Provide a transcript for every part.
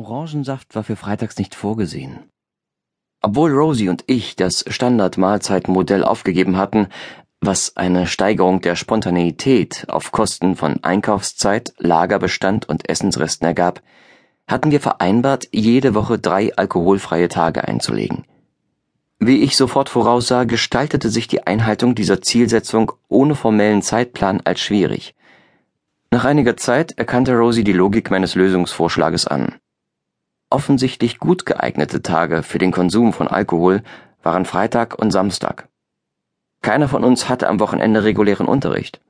Orangensaft war für freitags nicht vorgesehen. Obwohl Rosie und ich das Standard-Mahlzeitenmodell aufgegeben hatten, was eine Steigerung der Spontaneität auf Kosten von Einkaufszeit, Lagerbestand und Essensresten ergab, hatten wir vereinbart, jede Woche drei alkoholfreie Tage einzulegen. Wie ich sofort voraussah, gestaltete sich die Einhaltung dieser Zielsetzung ohne formellen Zeitplan als schwierig. Nach einiger Zeit erkannte Rosie die Logik meines Lösungsvorschlages an. Offensichtlich gut geeignete Tage für den Konsum von Alkohol waren Freitag und Samstag. Keiner von uns hatte am Wochenende regulären Unterricht.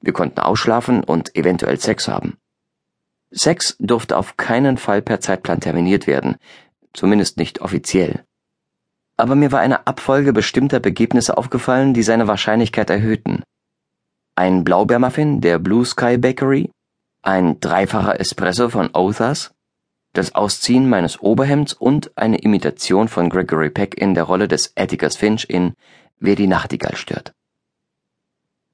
Wir konnten ausschlafen und eventuell Sex haben. Sex durfte auf keinen Fall per Zeitplan terminiert werden, zumindest nicht offiziell. Aber mir war eine Abfolge bestimmter Begebnisse aufgefallen, die seine Wahrscheinlichkeit erhöhten. Ein Blaubeermuffin der Blue Sky Bakery, ein dreifacher Espresso von Others, das Ausziehen meines Oberhemds und eine Imitation von Gregory Peck in der Rolle des Atticus Finch in Wer die Nachtigall stört.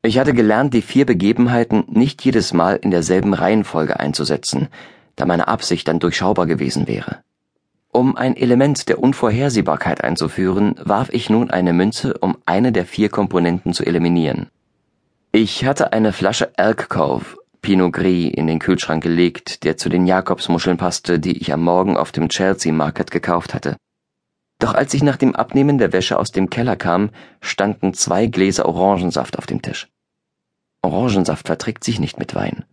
Ich hatte gelernt, die vier Begebenheiten nicht jedes Mal in derselben Reihenfolge einzusetzen, da meine Absicht dann durchschaubar gewesen wäre. Um ein Element der Unvorhersehbarkeit einzuführen, warf ich nun eine Münze, um eine der vier Komponenten zu eliminieren. Ich hatte eine Flasche Elk Cove Pinot Gris in den Kühlschrank gelegt, der zu den Jakobsmuscheln passte, die ich am Morgen auf dem Chelsea Market gekauft hatte. Doch als ich nach dem Abnehmen der Wäsche aus dem Keller kam, standen zwei Gläser Orangensaft auf dem Tisch. Orangensaft verträgt sich nicht mit Wein.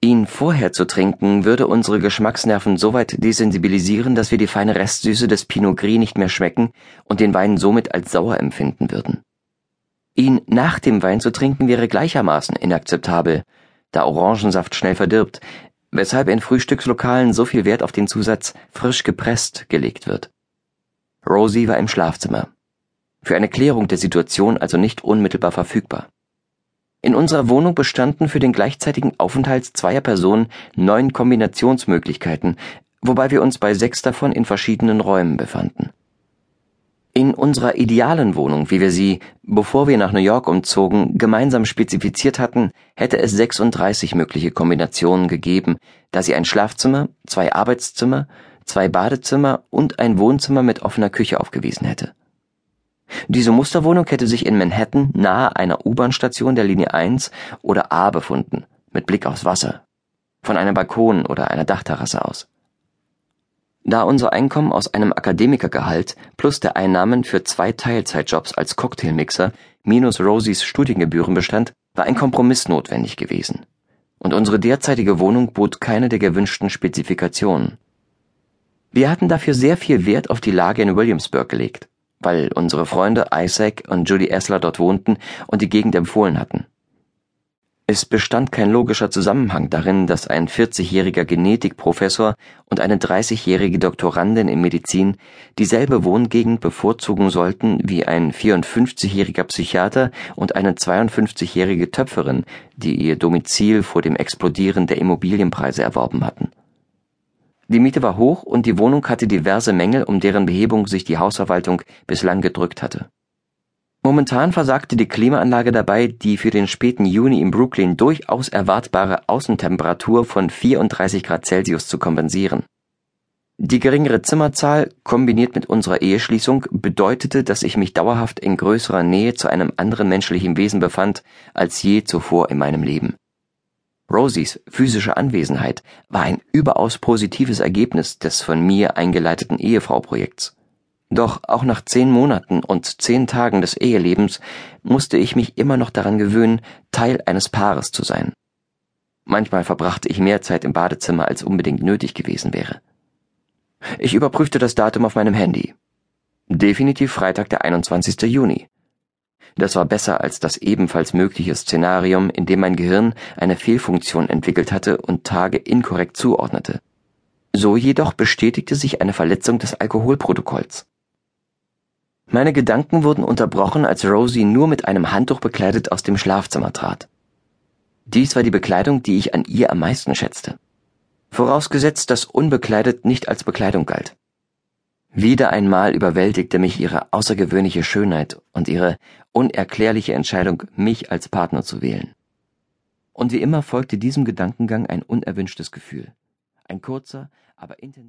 Ihn vorher zu trinken, würde unsere Geschmacksnerven so weit desensibilisieren, dass wir die feine Restsüße des Pinot Gris nicht mehr schmecken und den Wein somit als sauer empfinden würden. Ihn nach dem Wein zu trinken wäre gleichermaßen inakzeptabel, da Orangensaft schnell verdirbt, weshalb in Frühstückslokalen so viel Wert auf den Zusatz frisch gepresst gelegt wird. Rosie war im Schlafzimmer. Für eine Klärung der Situation also nicht unmittelbar verfügbar. In unserer Wohnung bestanden für den gleichzeitigen Aufenthalt zweier Personen neun Kombinationsmöglichkeiten, wobei wir uns bei sechs davon in verschiedenen Räumen befanden. In unserer idealen Wohnung, wie wir sie, bevor wir nach New York umzogen, gemeinsam spezifiziert hatten, hätte es 36 mögliche Kombinationen gegeben, da sie ein Schlafzimmer, zwei Arbeitszimmer, zwei Badezimmer und ein Wohnzimmer mit offener Küche aufgewiesen hätte. Diese Musterwohnung hätte sich in Manhattan nahe einer U-Bahn-Station der Linie 1 oder A befunden, mit Blick aufs Wasser, von einem Balkon oder einer Dachterrasse aus. Da unser Einkommen aus einem Akademikergehalt plus der Einnahmen für zwei Teilzeitjobs als Cocktailmixer minus Rosies Studiengebühren bestand, war ein Kompromiss notwendig gewesen. Und unsere derzeitige Wohnung bot keine der gewünschten Spezifikationen. Wir hatten dafür sehr viel Wert auf die Lage in Williamsburg gelegt, weil unsere Freunde Isaac und Judy Essler dort wohnten und die Gegend empfohlen hatten. Es bestand kein logischer Zusammenhang darin, dass ein 40-jähriger Genetikprofessor und eine 30-jährige Doktorandin in Medizin dieselbe Wohngegend bevorzugen sollten wie ein 54-jähriger Psychiater und eine 52-jährige Töpferin, die ihr Domizil vor dem Explodieren der Immobilienpreise erworben hatten. Die Miete war hoch und die Wohnung hatte diverse Mängel, um deren Behebung sich die Hausverwaltung bislang gedrückt hatte. Momentan versagte die Klimaanlage dabei, die für den späten Juni in Brooklyn durchaus erwartbare Außentemperatur von 34 Grad Celsius zu kompensieren. Die geringere Zimmerzahl, kombiniert mit unserer Eheschließung, bedeutete, dass ich mich dauerhaft in größerer Nähe zu einem anderen menschlichen Wesen befand als je zuvor in meinem Leben. Rosies physische Anwesenheit war ein überaus positives Ergebnis des von mir eingeleiteten Ehefrau-Projekts. Doch auch nach zehn Monaten und zehn Tagen des Ehelebens musste ich mich immer noch daran gewöhnen, Teil eines Paares zu sein. Manchmal verbrachte ich mehr Zeit im Badezimmer, als unbedingt nötig gewesen wäre. Ich überprüfte das Datum auf meinem Handy. Definitiv Freitag, der 21. Juni. Das war besser als das ebenfalls mögliche Szenarium, in dem mein Gehirn eine Fehlfunktion entwickelt hatte und Tage inkorrekt zuordnete. So jedoch bestätigte sich eine Verletzung des Alkoholprotokolls. Meine Gedanken wurden unterbrochen, als Rosie nur mit einem Handtuch bekleidet aus dem Schlafzimmer trat. Dies war die Bekleidung, die ich an ihr am meisten schätzte. Vorausgesetzt, dass unbekleidet nicht als Bekleidung galt. Wieder einmal überwältigte mich ihre außergewöhnliche Schönheit und ihre unerklärliche Entscheidung, mich als Partner zu wählen. Und wie immer folgte diesem Gedankengang ein unerwünschtes Gefühl. Ein kurzer, aber intensiver